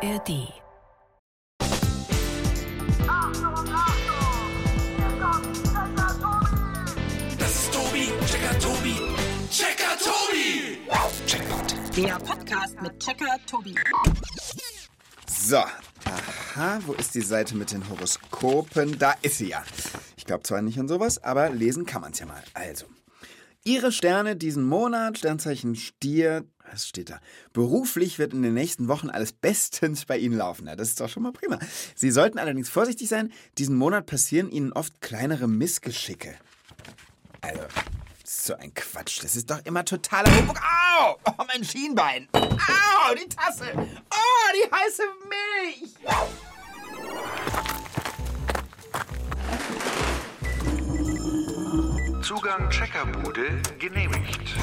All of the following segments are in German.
ARD. Das ist Tobi, Checker Tobi, Checker Tobi. Checkpoint. Der Podcast mit Checker Tobi. So, aha, wo ist die Seite mit den Horoskopen? Da ist sie ja. Ich glaube zwar nicht an sowas, aber lesen kann man es ja mal. Also, Ihre Sterne diesen Monat, Sternzeichen Stier, was steht da? Beruflich wird in den nächsten Wochen alles bestens bei Ihnen laufen. Ja, das ist doch schon mal prima. Sie sollten allerdings vorsichtig sein. Diesen Monat passieren Ihnen oft kleinere Missgeschicke. Also, so ein Quatsch. Das ist doch immer totaler Humbug. Au! Oh, mein Schienbein. Au, die Tasse. Oh, die heiße Milch. Zugang Checkerbude genehmigt.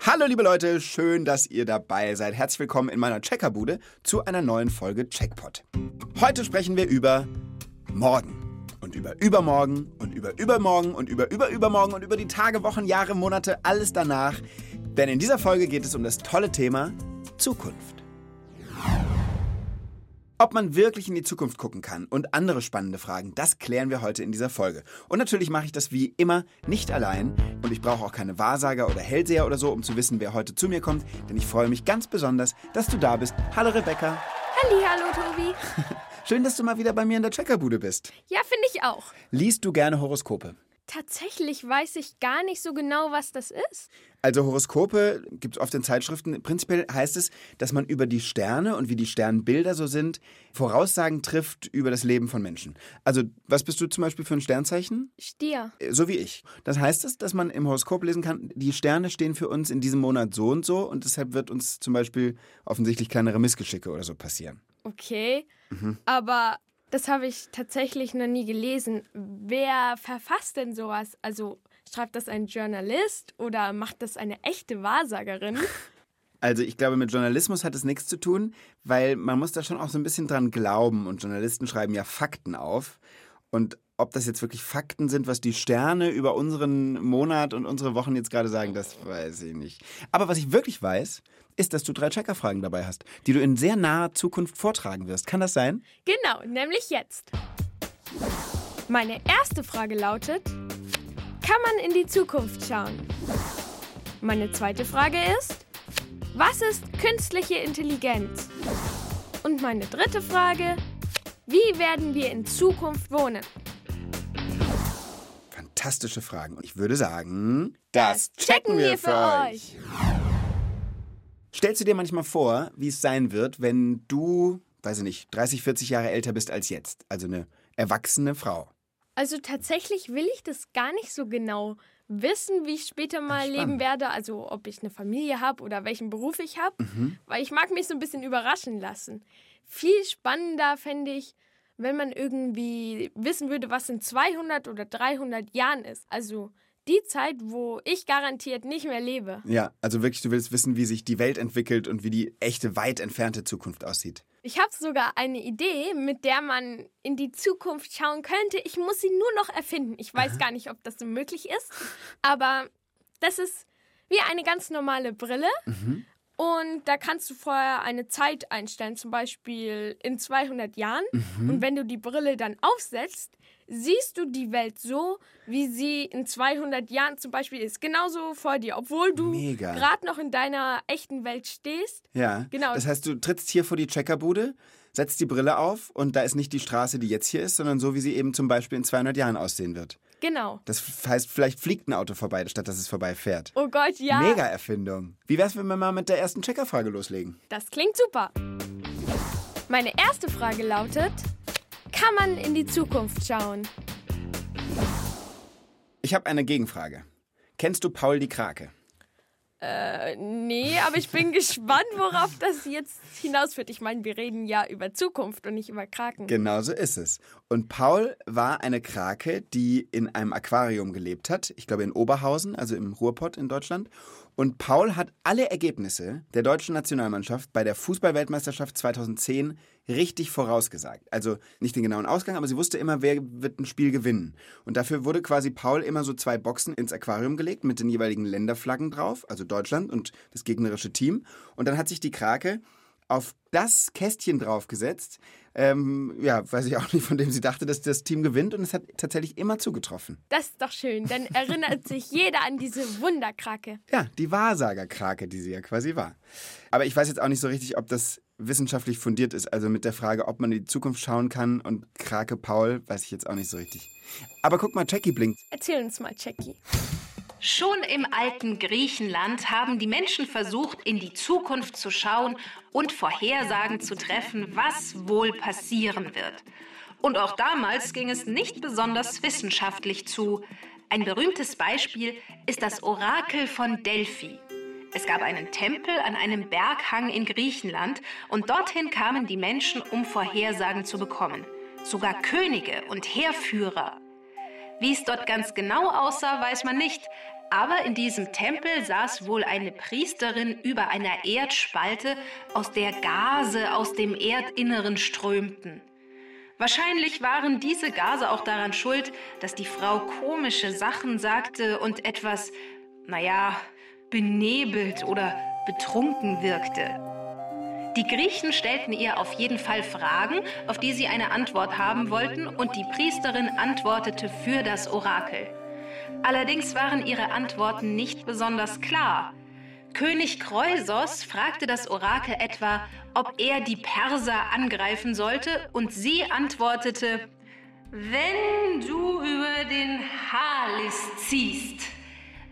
Hallo liebe Leute, schön, dass ihr dabei seid. Herzlich willkommen in meiner Checkerbude zu einer neuen Folge Checkpot. Heute sprechen wir über morgen und über übermorgen und über übermorgen und über überübermorgen und über die Tage, Wochen, Jahre, Monate, alles danach. Denn in dieser Folge geht es um das tolle Thema Zukunft. Ob man wirklich in die Zukunft gucken kann und andere spannende Fragen, das klären wir heute in dieser Folge. Und natürlich mache ich das wie immer nicht allein und ich brauche auch keine Wahrsager oder Hellseher oder so, um zu wissen, wer heute zu mir kommt, denn ich freue mich ganz besonders, dass du da bist. Hallo Rebecca. Hallo Tobi. Schön, dass du mal wieder bei mir in der Checkerbude bist. Ja, finde ich auch. Liest du gerne Horoskope? Tatsächlich weiß ich gar nicht so genau, was das ist. Also Horoskope gibt es oft in Zeitschriften. Prinzipiell heißt es, dass man über die Sterne und wie die Sternbilder so sind, Voraussagen trifft über das Leben von Menschen. Also was bist du zum Beispiel für ein Sternzeichen? Stier. Äh, So wie ich. Das heißt es, dass man im Horoskop lesen kann, die Sterne stehen für uns in diesem Monat so und so und deshalb wird uns zum Beispiel offensichtlich kleinere Missgeschicke oder so passieren. Okay. Mhm. Aber das habe ich tatsächlich noch nie gelesen. Wer verfasst denn sowas? Also schreibt das ein Journalist oder macht das eine echte Wahrsagerin? Also ich glaube, mit Journalismus hat es nichts zu tun, weil man muss da schon auch so ein bisschen dran glauben und Journalisten schreiben ja Fakten auf. Und ob das jetzt wirklich Fakten sind, was die Sterne über unseren Monat und unsere Wochen jetzt gerade sagen, das weiß ich nicht. Aber was ich wirklich weiß, ist, dass du drei Checkerfragen dabei hast, die du in sehr naher Zukunft vortragen wirst. Kann das sein? genau, nämlich jetzt. Meine erste Frage lautet, kann man in die Zukunft schauen? Meine zweite Frage ist, was ist künstliche Intelligenz? Und meine dritte Frage, wie werden wir in Zukunft wohnen? Fantastische Fragen. Und ich würde sagen, Das checken wir für euch. Stellst du dir manchmal vor, wie es sein wird, wenn du, weiß ich nicht, 30, 40 Jahre älter bist als jetzt? Also eine erwachsene Frau. Also tatsächlich will ich das gar nicht so genau wissen, wie ich später mal spannend. leben werde. Also ob ich eine Familie habe oder welchen Beruf ich habe. Mhm. Weil ich mag mich so ein bisschen überraschen lassen. Viel spannender fände ich, wenn man irgendwie wissen würde, was in 200 oder 300 Jahren ist. Also die Zeit, wo ich garantiert nicht mehr lebe. Ja, also wirklich, du willst wissen, wie sich die Welt entwickelt und wie die echte, weit entfernte Zukunft aussieht. Ich habe sogar eine Idee, mit der man in die Zukunft schauen könnte. Ich muss sie nur noch erfinden. Ich weiß gar nicht, ob das so möglich ist. Aber das ist wie eine ganz normale Brille. Und da kannst du vorher eine Zeit einstellen, zum Beispiel in 200 Jahren. Und wenn du die Brille dann aufsetzt, siehst du die Welt so, wie sie in 200 Jahren zum Beispiel ist. Genauso vor dir, obwohl du gerade noch in deiner echten Welt stehst. Ja. Genau. Das heißt, du trittst hier vor die Checkerbude, setzt die Brille auf und da ist nicht die Straße, die jetzt hier ist, sondern so, wie sie eben zum Beispiel in 200 Jahren aussehen wird. Genau. Das heißt, vielleicht fliegt ein Auto vorbei, statt dass es vorbeifährt. Oh Gott, ja. Mega Erfindung. Wie wär's, wenn wir mal mit der ersten Checkerfrage loslegen? Das klingt super. Meine erste Frage lautet, kann man in die Zukunft schauen? Ich habe eine Gegenfrage. Kennst du Paul die Krake? Äh, nee, aber ich bin gespannt, worauf das jetzt hinausführt. Ich meine, wir reden ja über Zukunft und nicht über Kraken. Genau so ist es. Und Paul war eine Krake, die in einem Aquarium gelebt hat. Ich glaube in Oberhausen, also im Ruhrpott in Deutschland. Und Paul hat alle Ergebnisse der deutschen Nationalmannschaft bei der Fußballweltmeisterschaft 2010 richtig vorausgesagt. Also nicht den genauen Ausgang, aber sie wusste immer, wer wird ein Spiel gewinnen. Und dafür wurde quasi Paul immer so zwei Boxen ins Aquarium gelegt mit den jeweiligen Länderflaggen drauf, also Deutschland und das gegnerische Team. Und dann hat sich die Krake auf das Kästchen draufgesetzt, ähm, ja, weiß ich auch nicht, von dem sie dachte, dass das Team gewinnt und es hat tatsächlich immer zugetroffen. Das ist doch schön. Dann erinnert sich jeder an diese Wunderkrake. Ja, die Wahrsagerkrake, die sie ja quasi war. Aber ich weiß jetzt auch nicht so richtig, ob das wissenschaftlich fundiert ist. Also mit der Frage, ob man in die Zukunft schauen kann und Krake Paul, weiß ich jetzt auch nicht so richtig. Aber guck mal, Jackie blinkt. Erzähl uns mal, Jackie. Schon im alten Griechenland haben die Menschen versucht, in die Zukunft zu schauen und Vorhersagen zu treffen, was wohl passieren wird. Und auch damals ging es nicht besonders wissenschaftlich zu. Ein berühmtes Beispiel ist das Orakel von Delphi. Es gab einen Tempel an einem Berghang in Griechenland und dorthin kamen die Menschen, um Vorhersagen zu bekommen. Sogar Könige und Heerführer. Wie es dort ganz genau aussah, weiß man nicht, aber in diesem Tempel saß wohl eine Priesterin über einer Erdspalte, aus der Gase aus dem Erdinneren strömten. Wahrscheinlich waren diese Gase auch daran schuld, dass die Frau komische Sachen sagte und etwas, naja, benebelt oder betrunken wirkte. Die Griechen stellten ihr auf jeden Fall Fragen, auf die sie eine Antwort haben wollten, und die Priesterin antwortete für das Orakel. Allerdings waren ihre Antworten nicht besonders klar. König Kreusos fragte das Orakel etwa, ob er die Perser angreifen sollte, und sie antwortete, wenn du über den Halis ziehst,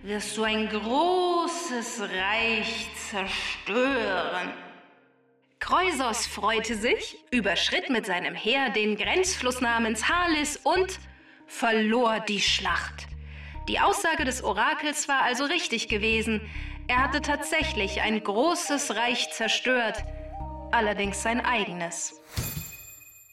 wirst du ein großes Reich zerstören. Kreusos freute sich, überschritt mit seinem Heer den Grenzfluss namens Halis und verlor die Schlacht. Die Aussage des Orakels war also richtig gewesen. Er hatte tatsächlich ein großes Reich zerstört, allerdings sein eigenes.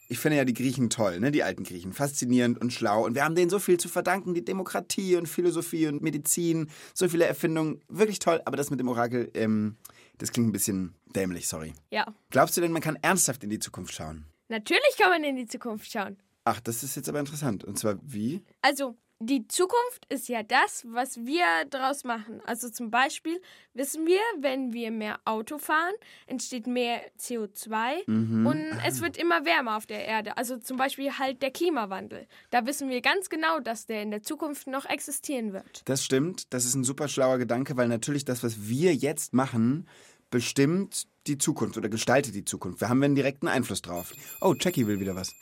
Ich finde ja die Griechen toll, ne? die alten Griechen, faszinierend und schlau. Und wir haben denen so viel zu verdanken, die Demokratie und Philosophie und Medizin, so viele Erfindungen, wirklich toll. Aber das mit dem Orakel, ähm, das klingt ein bisschen dämlich, sorry. Ja. Glaubst du denn, man kann ernsthaft in die Zukunft schauen? Natürlich kann man in die Zukunft schauen. Ach, das ist jetzt aber interessant. Und zwar wie? Also, die Zukunft ist ja das, was wir daraus machen. Also zum Beispiel wissen wir, wenn wir mehr Auto fahren, entsteht mehr CO2 und es wird immer wärmer auf der Erde. Also zum Beispiel halt der Klimawandel. Da wissen wir ganz genau, dass der in der Zukunft noch existieren wird. Das stimmt, das ist ein super schlauer Gedanke, weil natürlich das, was wir jetzt machen, bestimmt die Zukunft oder gestaltet die Zukunft. Wir haben einen direkten Einfluss drauf. Oh, Jackie will wieder was.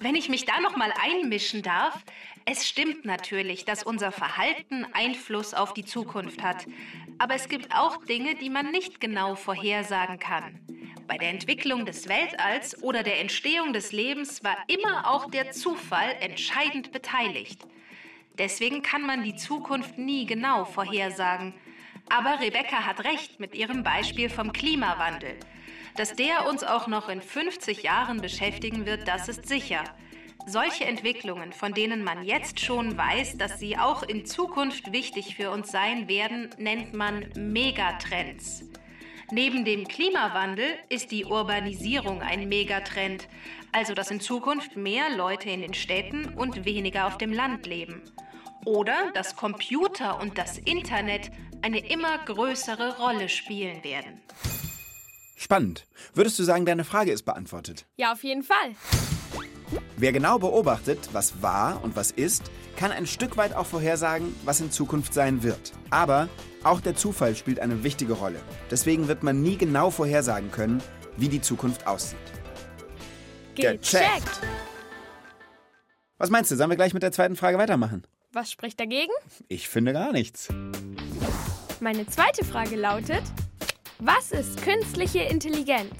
Wenn ich mich da noch mal einmischen darf, es stimmt natürlich, dass unser Verhalten Einfluss auf die Zukunft hat. Aber es gibt auch Dinge, die man nicht genau vorhersagen kann. Bei der Entwicklung des Weltalls oder der Entstehung des Lebens war immer auch der Zufall entscheidend beteiligt. Deswegen kann man die Zukunft nie genau vorhersagen. Aber Rebecca hat recht mit ihrem Beispiel vom Klimawandel. Dass der uns auch noch in 50 Jahren beschäftigen wird, das ist sicher. Solche Entwicklungen, von denen man jetzt schon weiß, dass sie auch in Zukunft wichtig für uns sein werden, nennt man Megatrends. Neben dem Klimawandel ist die Urbanisierung ein Megatrend, also dass in Zukunft mehr Leute in den Städten und weniger auf dem Land leben. Oder dass Computer und das Internet eine immer größere Rolle spielen werden. Spannend. Würdest du sagen, deine Frage ist beantwortet? Ja, auf jeden Fall. Wer genau beobachtet, was war und was ist, kann ein Stück weit auch vorhersagen, was in Zukunft sein wird. Aber auch der Zufall spielt eine wichtige Rolle. Deswegen wird man nie genau vorhersagen können, wie die Zukunft aussieht. Gecheckt. Was meinst du, sollen wir gleich mit der zweiten Frage weitermachen? Was spricht dagegen? Ich finde gar nichts. Meine zweite Frage lautet, was ist künstliche Intelligenz?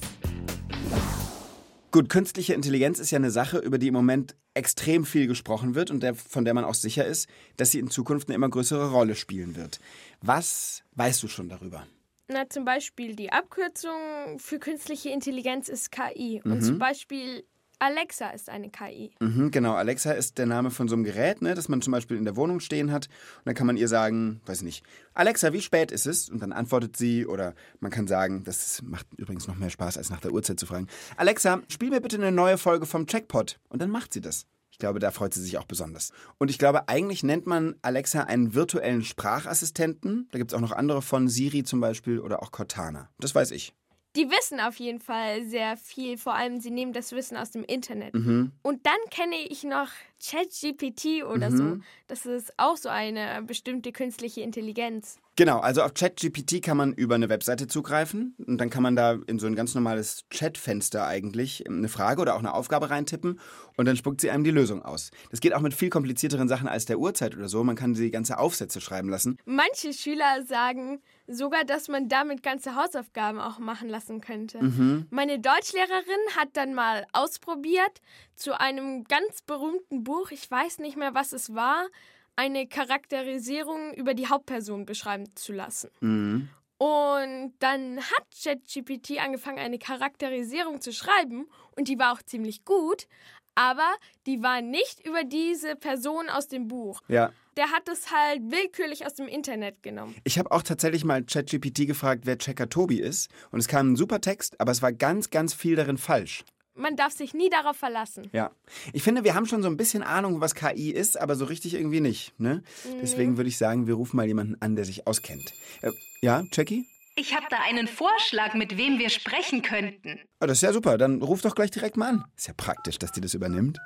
Gut, künstliche Intelligenz ist ja eine Sache, über die im Moment extrem viel gesprochen wird und der, von der man auch sicher ist, dass sie in Zukunft eine immer größere Rolle spielen wird. Was weißt du schon darüber? Na, zum Beispiel die Abkürzung für künstliche Intelligenz ist KI. Und zum Beispiel Alexa ist eine KI. Mhm, genau, Alexa ist der Name von so einem Gerät, ne, das man zum Beispiel in der Wohnung stehen hat. Und dann kann man ihr sagen, weiß ich nicht, Alexa, wie spät ist es? Und dann antwortet sie. Oder man kann sagen, das macht übrigens noch mehr Spaß, als nach der Uhrzeit zu fragen. Alexa, spiel mir bitte eine neue Folge vom Checkpot. Und dann macht sie das. Ich glaube, da freut sie sich auch besonders. Und ich glaube, eigentlich nennt man Alexa einen virtuellen Sprachassistenten. Da gibt es auch noch andere von Siri zum Beispiel oder auch Cortana. Das weiß ich. Die wissen auf jeden Fall sehr viel, vor allem sie nehmen das Wissen aus dem Internet. Mhm. Und dann kenne ich noch ChatGPT oder Mhm. so. Das ist auch so eine bestimmte künstliche Intelligenz. Genau, also auf ChatGPT kann man über eine Webseite zugreifen und dann kann man da in so ein ganz normales Chatfenster eigentlich eine Frage oder auch eine Aufgabe reintippen und dann spuckt sie einem die Lösung aus. Das geht auch mit viel komplizierteren Sachen als der Uhrzeit oder so. Man kann sie ganze Aufsätze schreiben lassen. Manche Schüler sagen sogar, dass man damit ganze Hausaufgaben auch machen lassen könnte. Mhm. Meine Deutschlehrerin hat dann mal ausprobiert, zu einem ganz berühmten Buch, ich weiß nicht mehr, was es war, eine Charakterisierung über die Hauptperson beschreiben zu lassen. Mhm. Und dann hat ChatGPT angefangen, eine Charakterisierung zu schreiben und die war auch ziemlich gut, aber die war nicht über diese Person aus dem Buch. Ja. Der hat es halt willkürlich aus dem Internet genommen. Ich habe auch tatsächlich mal ChatGPT gefragt, wer Checker Tobi ist. Und es kam ein super Text, aber es war ganz, ganz viel darin falsch. Man darf sich nie darauf verlassen. Ja. Ich finde, wir haben schon so ein bisschen Ahnung, was KI ist, aber so richtig irgendwie nicht. Ne? Deswegen würde ich sagen, wir rufen mal jemanden an, der sich auskennt. Äh, ja, Jackie? Ich habe da einen Vorschlag, mit wem wir sprechen könnten. Ah, das ist ja super. Dann ruf doch gleich direkt mal an. Ist ja praktisch, dass die das übernimmt.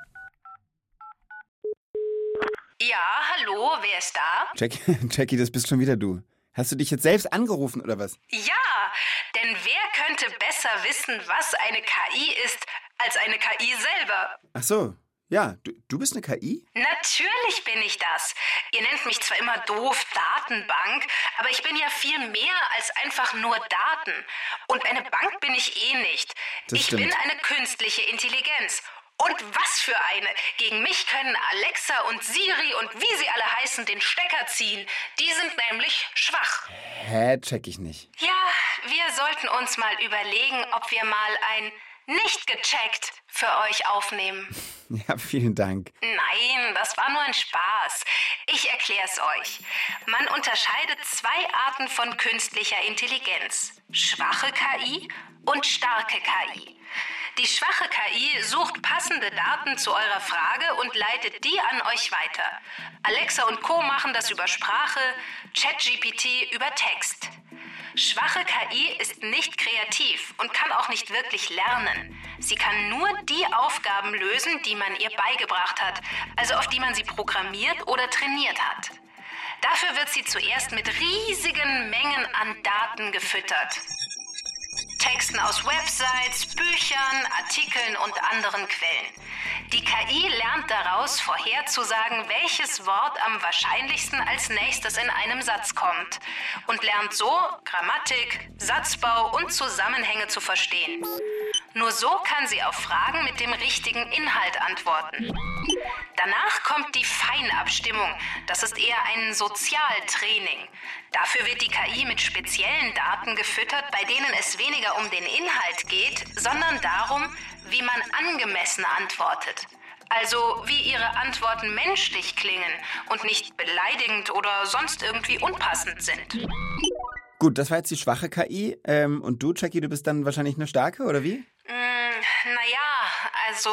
Ja, hallo, wer ist da? Jackie, Jackie, das bist schon wieder du. Hast du dich jetzt selbst angerufen oder was? Ja, denn wer könnte besser wissen, was eine KI ist, als eine KI selber? Ach so. Ja, du, du bist eine KI? Natürlich bin ich das. Ihr nennt mich zwar immer doof Datenbank, aber ich bin ja viel mehr als einfach nur Daten. Und eine Bank bin ich eh nicht. Das ich stimmt. bin eine künstliche Intelligenz. Und was für eine! Gegen mich können Alexa und Siri und wie sie alle heißen den Stecker ziehen. Die sind nämlich schwach. Hä, check ich nicht. Ja, wir sollten uns mal überlegen, ob wir mal ein nicht gecheckt für euch aufnehmen. Ja, vielen Dank. Nein, das war nur ein Spaß. Ich erkläre es euch. Man unterscheidet zwei Arten von künstlicher Intelligenz. Schwache KI und starke KI. Die schwache KI sucht passende Daten zu eurer Frage und leitet die an euch weiter. Alexa und Co machen das über Sprache, ChatGPT über Text. Schwache KI ist nicht kreativ und kann auch nicht wirklich lernen. Sie kann nur die Aufgaben lösen, die man ihr beigebracht hat, also auf die man sie programmiert oder trainiert hat. Dafür wird sie zuerst mit riesigen Mengen an Daten gefüttert. Texten aus Websites, Büchern, Artikeln und anderen Quellen. Die KI lernt daraus vorherzusagen, welches Wort am wahrscheinlichsten als nächstes in einem Satz kommt und lernt so Grammatik, Satzbau und Zusammenhänge zu verstehen. Nur so kann sie auf Fragen mit dem richtigen Inhalt antworten. Danach kommt die Feinabstimmung. Das ist eher ein Sozialtraining. Dafür wird die KI mit speziellen Daten gefüttert, bei denen es weniger um den Inhalt geht, sondern darum, wie man angemessen antwortet. Also wie ihre Antworten menschlich klingen und nicht beleidigend oder sonst irgendwie unpassend sind. Gut, das war jetzt die schwache KI. Ähm, und du, Jackie, du bist dann wahrscheinlich eine starke, oder wie? Naja, also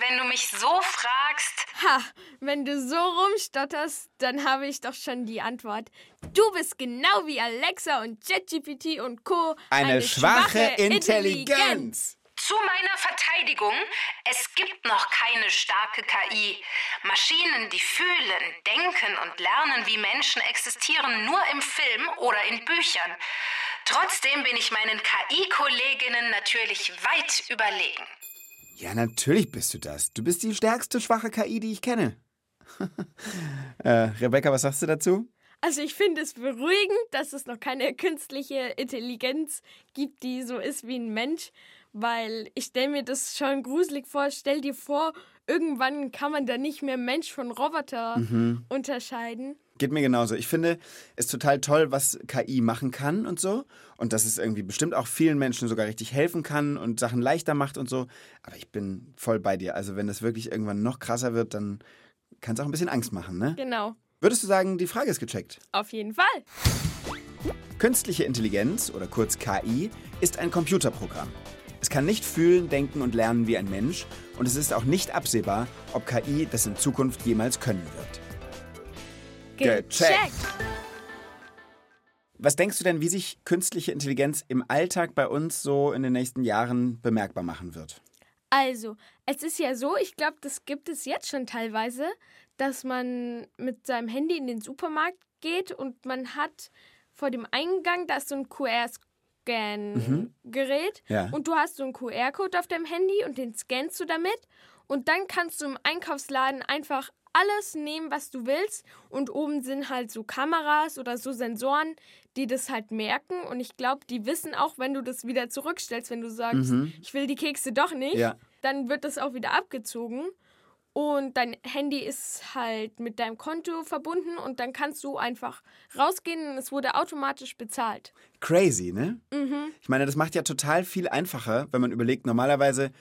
wenn du mich so fragst, Ha, wenn du so rumstotterst, dann habe ich doch schon die Antwort. Du bist genau wie Alexa und ChatGPT und Co. Eine, schwache, Intelligenz. Zu meiner Verteidigung, es gibt noch keine starke KI. Maschinen, die fühlen, denken und lernen wie Menschen, existieren nur im Film oder in Büchern. Trotzdem bin ich meinen KI-Kolleginnen natürlich weit überlegen. Ja, natürlich bist du das. Du bist die stärkste schwache KI, die ich kenne. äh, Rebecca, was sagst du dazu? Also ich finde es beruhigend, dass es noch keine künstliche Intelligenz gibt, die so ist wie ein Mensch, weil ich stelle mir das schon gruselig vor. Stell dir vor, irgendwann kann man da nicht mehr Mensch von Roboter unterscheiden. Geht mir genauso. Ich finde es total toll, was KI machen kann und so. Und dass es irgendwie bestimmt auch vielen Menschen sogar richtig helfen kann und Sachen leichter macht und so. Aber ich bin voll bei dir. Also wenn das wirklich irgendwann noch krasser wird, dann kann es auch ein bisschen Angst machen, ne? Genau. Würdest du sagen, die Frage ist gecheckt? Auf jeden Fall. Künstliche Intelligenz oder kurz KI ist ein Computerprogramm. Es kann nicht fühlen, denken und lernen wie ein Mensch und es ist auch nicht absehbar, ob KI das in Zukunft jemals können wird. Gecheckt. Was denkst du denn, wie sich künstliche Intelligenz im Alltag bei uns so in den nächsten Jahren bemerkbar machen wird? Also, es ist ja so, ich glaube, das gibt es jetzt schon teilweise, dass man mit seinem Handy in den Supermarkt geht und man hat vor dem Eingang, da ist so ein QR-Scan-Gerät Ja. und du hast so einen QR-Code auf deinem Handy und den scannst du damit und dann kannst du im Einkaufsladen einfach alles nehmen, was du willst und oben sind halt so Kameras oder so Sensoren, die das halt merken und ich glaube, die wissen auch, wenn du das wieder zurückstellst, wenn du sagst, ich will die Kekse doch nicht, Ja. dann wird das auch wieder abgezogen. Und dein Handy ist halt mit deinem Konto verbunden und dann kannst du einfach rausgehen und es wurde automatisch bezahlt. Crazy, ne? Ich meine, das macht ja total viel einfacher, wenn man überlegt, normalerweise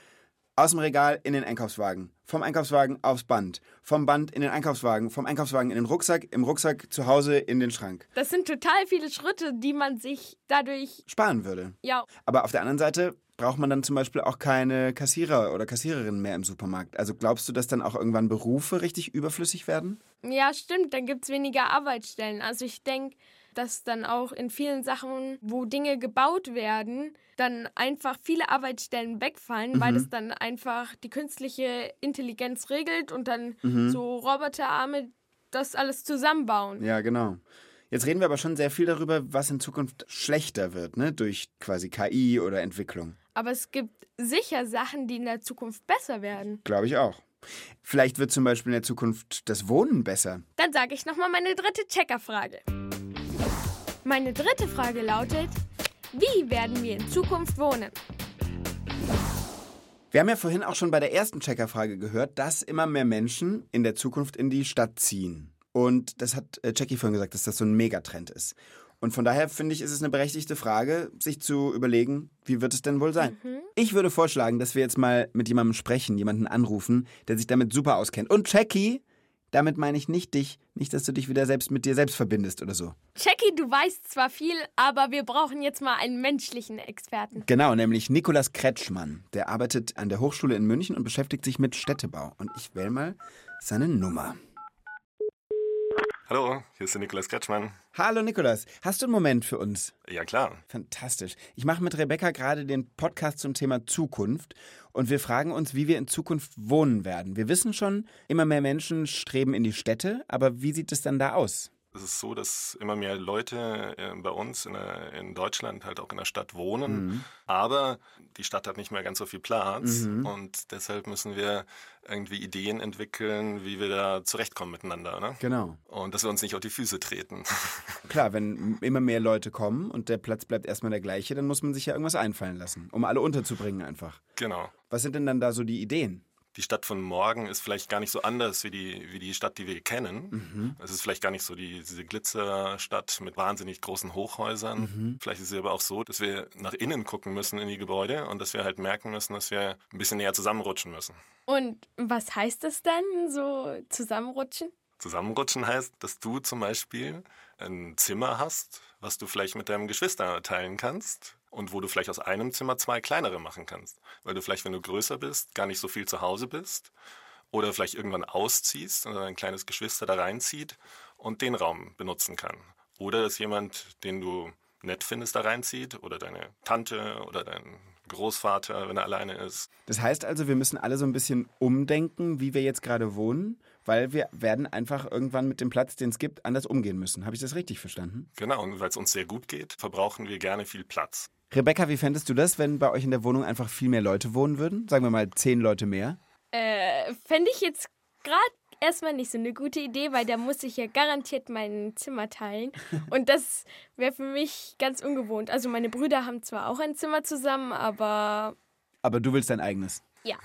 aus dem Regal in den Einkaufswagen, vom Einkaufswagen aufs Band, vom Band in den Einkaufswagen, vom Einkaufswagen in den Rucksack, im Rucksack zu Hause in den Schrank. Das sind total viele Schritte, die man sich dadurch, Sparen würde. ja, Aber auf der anderen Seite braucht man dann zum Beispiel auch keine Kassierer oder Kassiererinnen mehr im Supermarkt. Also glaubst du, dass dann auch irgendwann Berufe richtig überflüssig werden? ja, stimmt, dann gibt es weniger Arbeitsstellen. Also ich denke, dass dann auch in vielen Sachen, wo Dinge gebaut werden, dann einfach viele Arbeitsstellen wegfallen, weil es dann einfach die künstliche Intelligenz regelt und dann so Roboterarme das alles zusammenbauen. Ja, genau. Jetzt reden wir aber schon sehr viel darüber, was in Zukunft schlechter wird, ne? Durch quasi KI oder Entwicklung. Aber es gibt sicher Sachen, die in der Zukunft besser werden. Glaube ich auch. Vielleicht wird zum Beispiel in der Zukunft das Wohnen besser. Dann sage ich nochmal meine dritte Checkerfrage. Meine dritte Frage lautet, wie werden wir in Zukunft wohnen? Wir haben ja vorhin auch schon bei der ersten Checkerfrage gehört, dass immer mehr Menschen in der Zukunft in die Stadt ziehen. Und das hat äh, Jackie vorhin gesagt, dass das so ein Megatrend ist. Und von daher finde ich, ist es eine berechtigte Frage, sich zu überlegen, wie wird es denn wohl sein? Ich würde vorschlagen, dass wir jetzt mal mit jemandem sprechen, jemanden anrufen, der sich damit super auskennt. Und Jackie, damit meine ich nicht dich, nicht, dass du dich wieder selbst mit dir selbst verbindest oder so. Jackie, du weißt zwar viel, aber wir brauchen jetzt mal einen menschlichen Experten. Genau, nämlich Nikolas Kretschmann. Der arbeitet an der Hochschule in München und beschäftigt sich mit Städtebau. Und ich wähle mal seine Nummer. Hallo, hier ist der Nikolaus Kretschmann. Hallo Nikolas, hast du einen Moment für uns? Ja, klar. Fantastisch. Ich mache mit Rebecca gerade den Podcast zum Thema Zukunft und wir fragen uns, wie wir in Zukunft wohnen werden. Wir wissen schon, immer mehr Menschen streben in die Städte, aber wie sieht es dann da aus? Es ist so, dass immer mehr Leute äh, bei uns in, der, in Deutschland halt auch in der Stadt wohnen. Aber die Stadt hat nicht mehr ganz so viel Platz. Und deshalb müssen wir irgendwie Ideen entwickeln, wie wir da zurechtkommen miteinander. Ne? Genau. Und dass wir uns nicht auf die Füße treten. Klar, wenn immer mehr Leute kommen und der Platz bleibt erstmal der gleiche, dann muss man sich ja irgendwas einfallen lassen, um alle unterzubringen einfach. genau. Was sind denn dann da so die Ideen? Die Stadt von morgen ist vielleicht gar nicht so anders wie die, wie die Stadt, die wir kennen. Es ist vielleicht gar nicht so die, diese Glitzerstadt mit wahnsinnig großen Hochhäusern. Vielleicht ist es aber auch so, dass wir nach innen gucken müssen in die Gebäude und dass wir halt merken müssen, dass wir ein bisschen näher zusammenrutschen müssen. Und was heißt das dann, so zusammenrutschen? Zusammenrutschen heißt, dass du zum Beispiel ein Zimmer hast, was du vielleicht mit deinem Geschwister teilen kannst und wo du vielleicht aus einem Zimmer zwei kleinere machen kannst. Weil du vielleicht, wenn du größer bist, gar nicht so viel zu Hause bist oder vielleicht irgendwann ausziehst und dein kleines Geschwister da reinzieht und den Raum benutzen kann. Oder dass jemand, den du nett findest, da reinzieht oder deine Tante oder dein Großvater, wenn er alleine ist. Das heißt also, wir müssen alle so ein bisschen umdenken, wie wir jetzt gerade wohnen, weil wir werden einfach irgendwann mit dem Platz, den es gibt, anders umgehen müssen. Habe ich das richtig verstanden? Genau, und weil es uns sehr gut geht, verbrauchen wir gerne viel Platz. Rebecca, wie fändest du das, wenn bei euch in der Wohnung einfach viel mehr Leute wohnen würden? Sagen wir mal zehn Leute mehr. Äh, fände ich jetzt gerade erstmal nicht so eine gute Idee, weil da muss ich ja garantiert mein Zimmer teilen. Und das wäre für mich ganz ungewohnt. Also meine Brüder haben zwar auch ein Zimmer zusammen, aber Aber du willst dein eigenes. ja.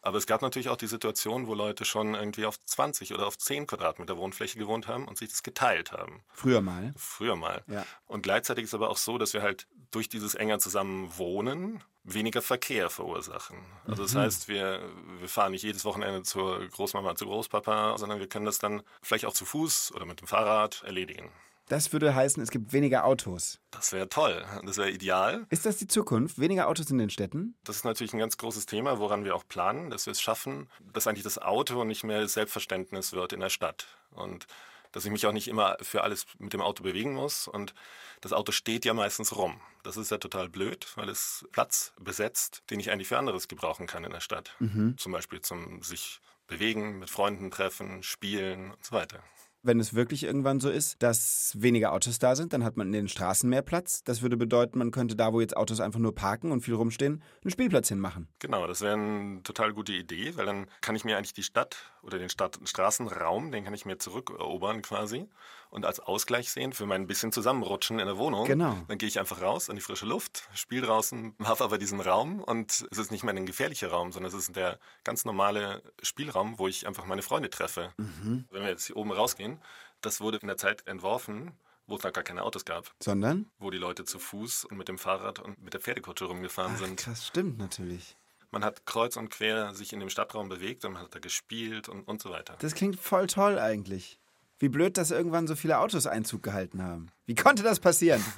Aber es gab natürlich auch die Situation, wo Leute schon irgendwie auf 20 oder auf 10 Quadratmeter Wohnfläche gewohnt haben und sich das geteilt haben. Früher mal. Früher mal. Ja. Und gleichzeitig ist aber auch so, dass wir halt durch dieses enger zusammen wohnen weniger Verkehr verursachen. Also das heißt, wir, wir fahren nicht jedes Wochenende zur Großmama, zu Großpapa, sondern wir können das dann vielleicht auch zu Fuß oder mit dem Fahrrad erledigen. Das würde heißen, es gibt weniger Autos. Das wäre toll, das wäre ideal. Ist das die Zukunft? Weniger Autos in den Städten? Das ist natürlich ein ganz großes Thema, woran wir auch planen, dass wir es schaffen, dass eigentlich das Auto nicht mehr das Selbstverständnis wird in der Stadt. Und dass ich mich auch nicht immer für alles mit dem Auto bewegen muss. Und das Auto steht ja meistens rum. Das ist ja total blöd, weil es Platz besetzt, den ich eigentlich für anderes gebrauchen kann in der Stadt. Zum Beispiel zum sich bewegen, mit Freunden treffen, spielen und so weiter. Wenn es wirklich irgendwann so ist, dass weniger Autos da sind, dann hat man in den Straßen mehr Platz. Das würde bedeuten, man könnte da, wo jetzt Autos einfach nur parken und viel rumstehen, einen Spielplatz hinmachen. Genau, das wäre eine total gute Idee, weil dann kann ich mir eigentlich die Stadt oder den Stadt Straßenraum, den kann ich mir zurückerobern quasi und als Ausgleich sehen für mein bisschen Zusammenrutschen in der Wohnung. Genau. Dann gehe ich einfach raus in die frische Luft, spiele draußen, habe aber diesen Raum und es ist nicht mehr ein gefährlicher Raum, sondern es ist der ganz normale Spielraum, wo ich einfach meine Freunde treffe. Wenn wir jetzt hier oben rausgehen, das wurde in der Zeit entworfen, wo es noch gar keine Autos gab, Sondern? wo die Leute zu Fuß und mit dem Fahrrad und mit der Pferdekutsche rumgefahren Ach, sind. krass, stimmt natürlich. Man hat kreuz und quer sich in dem Stadtraum bewegt und man hat da gespielt und, und so weiter. Das klingt voll toll eigentlich. Wie blöd, dass irgendwann so viele Autos Einzug gehalten haben. Wie konnte das passieren?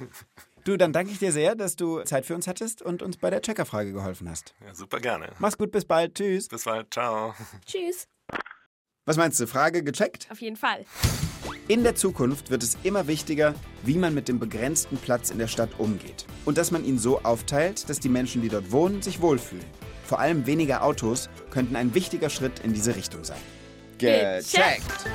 Du, dann danke ich dir sehr, dass du Zeit für uns hattest und uns bei der Checkerfrage geholfen hast. Ja, super gerne. Mach's gut, bis bald. Tschüss. Bis bald. Ciao. Tschüss. Was meinst du? Frage gecheckt? Auf jeden Fall. In der Zukunft wird es immer wichtiger, wie man mit dem begrenzten Platz in der Stadt umgeht. Und dass man ihn so aufteilt, dass die Menschen, die dort wohnen, sich wohlfühlen. Vor allem weniger Autos könnten ein wichtiger Schritt in diese Richtung sein. Gecheckt.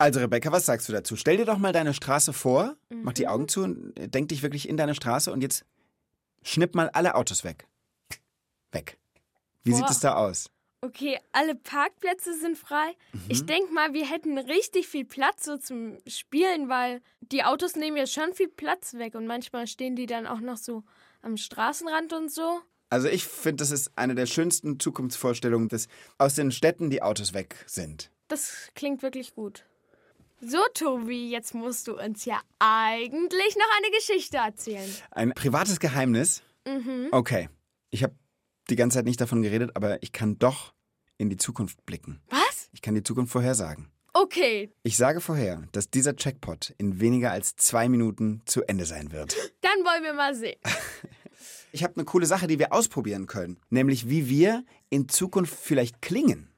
Also Rebecca, was sagst du dazu? Stell dir doch mal deine Straße vor, mach die Augen zu und denk dich wirklich in deine Straße und jetzt schnipp mal alle Autos weg. Weg. Wie sieht Boah. es da aus? Okay, alle Parkplätze sind frei. Ich denke mal, wir hätten richtig viel Platz so zum Spielen, weil die Autos nehmen ja schon viel Platz weg und manchmal stehen die dann auch noch so am Straßenrand und so. Also ich finde, das ist eine der schönsten Zukunftsvorstellungen, dass aus den Städten die Autos weg sind. Das klingt wirklich gut. So, Tobi, jetzt musst du uns ja eigentlich noch eine Geschichte erzählen. Ein privates Geheimnis? Okay. Ich habe die ganze Zeit nicht davon geredet, aber ich kann doch in die Zukunft blicken. Was? Ich kann die Zukunft vorhersagen. Okay, Ich sage vorher, dass dieser Checkpot in weniger als zwei Minuten zu Ende sein wird. dann wollen wir mal sehen. Ich habe eine coole Sache, die wir ausprobieren können. Nämlich, wie wir in Zukunft vielleicht klingen.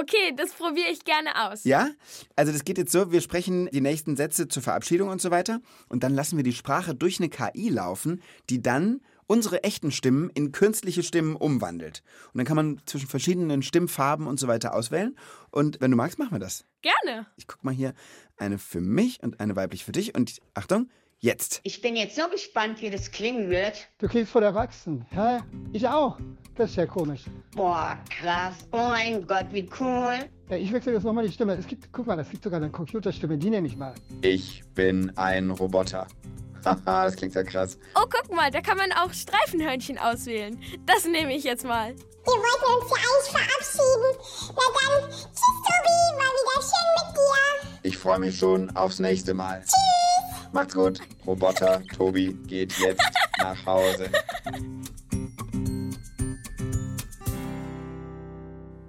Okay, das probiere ich gerne aus. Ja? Also das geht jetzt so, wir sprechen die nächsten Sätze zur Verabschiedung und so weiter und dann lassen wir die Sprache durch eine KI laufen, die dann unsere echten Stimmen in künstliche Stimmen umwandelt. Und dann kann man zwischen verschiedenen Stimmfarben und so weiter auswählen. Und wenn du magst, machen wir das. Gerne. Ich guck mal hier eine für mich und eine weiblich für dich. Und Achtung, jetzt. Ich bin jetzt so gespannt, wie das klingen wird. Du klingst voll erwachsen. Hä? Ich auch. Das ist ja komisch. Boah, krass. Oh mein Gott, wie cool. Ja, ich wechsle jetzt nochmal die Stimme. Es gibt, guck mal, es gibt sogar eine Computerstimme, die nenne ich mal. Ich bin ein Roboter. Haha, das klingt ja krass. Oh, guck mal, da kann man auch Streifenhörnchen auswählen. Das nehme ich jetzt mal. Wir wollten uns ja eigentlich verabschieden. Na dann, tschüss Tobi, war wieder schön mit dir. Ich freue mich schon aufs nächste Mal. Tschüss. Macht's gut. Roboter Tobi geht jetzt nach Hause.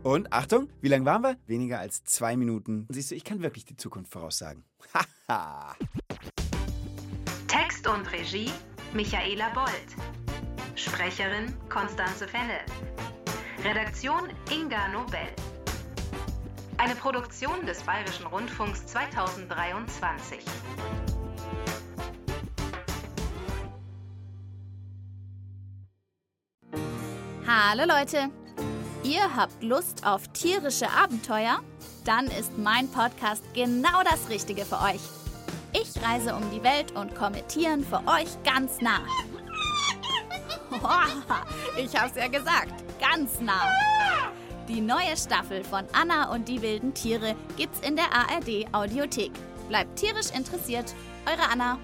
Und Achtung, wie lang waren wir? Weniger als zwei Minuten. Siehst du, ich kann wirklich die Zukunft voraussagen. Haha. Text und Regie Michaela Bold. Sprecherin Konstanze Fennel. Redaktion Inga Nobel. Eine Produktion des Bayerischen Rundfunks 2023. Hallo Leute! Ihr habt Lust auf tierische Abenteuer? Dann ist mein Podcast genau das Richtige für euch. Ich reise um die Welt und komme Tieren für euch ganz nah. Ich hab's ja gesagt, ganz nah. Die neue Staffel von Anna und die wilden Tiere gibt's in der ARD Audiothek. Bleibt tierisch interessiert, eure Anna.